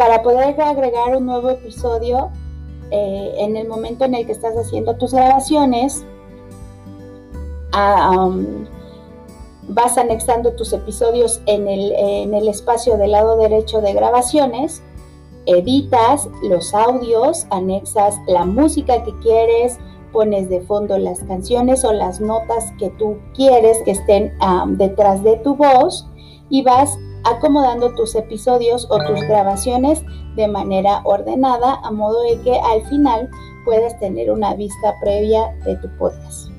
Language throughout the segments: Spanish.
para poder agregar un nuevo episodio eh, en el momento en el que estás haciendo tus grabaciones, um, vas anexando tus episodios en el, en el espacio del lado derecho de grabaciones, editas los audios, anexas la música que quieres, pones de fondo las canciones o las notas que tú quieres que estén detrás de tu voz y vas acomodando tus episodios o tus grabaciones de manera ordenada a modo de que al final puedas tener una vista previa de tu podcast.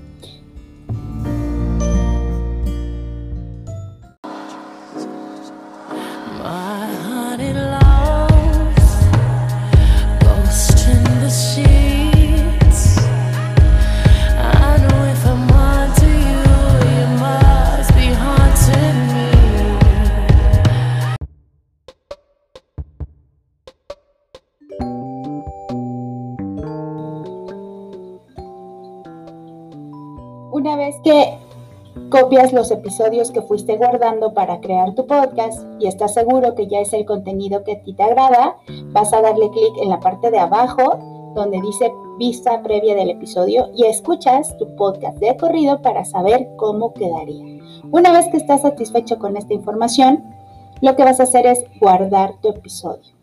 Una vez que copias los episodios que fuiste guardando para crear tu podcast y estás seguro que ya es el contenido que a ti te agrada, vas a darle clic en la parte de abajo donde dice vista previa del episodio y escuchas tu podcast de corrido para saber cómo quedaría. Una vez que estás satisfecho con esta información, lo que vas a hacer es guardar tu episodio.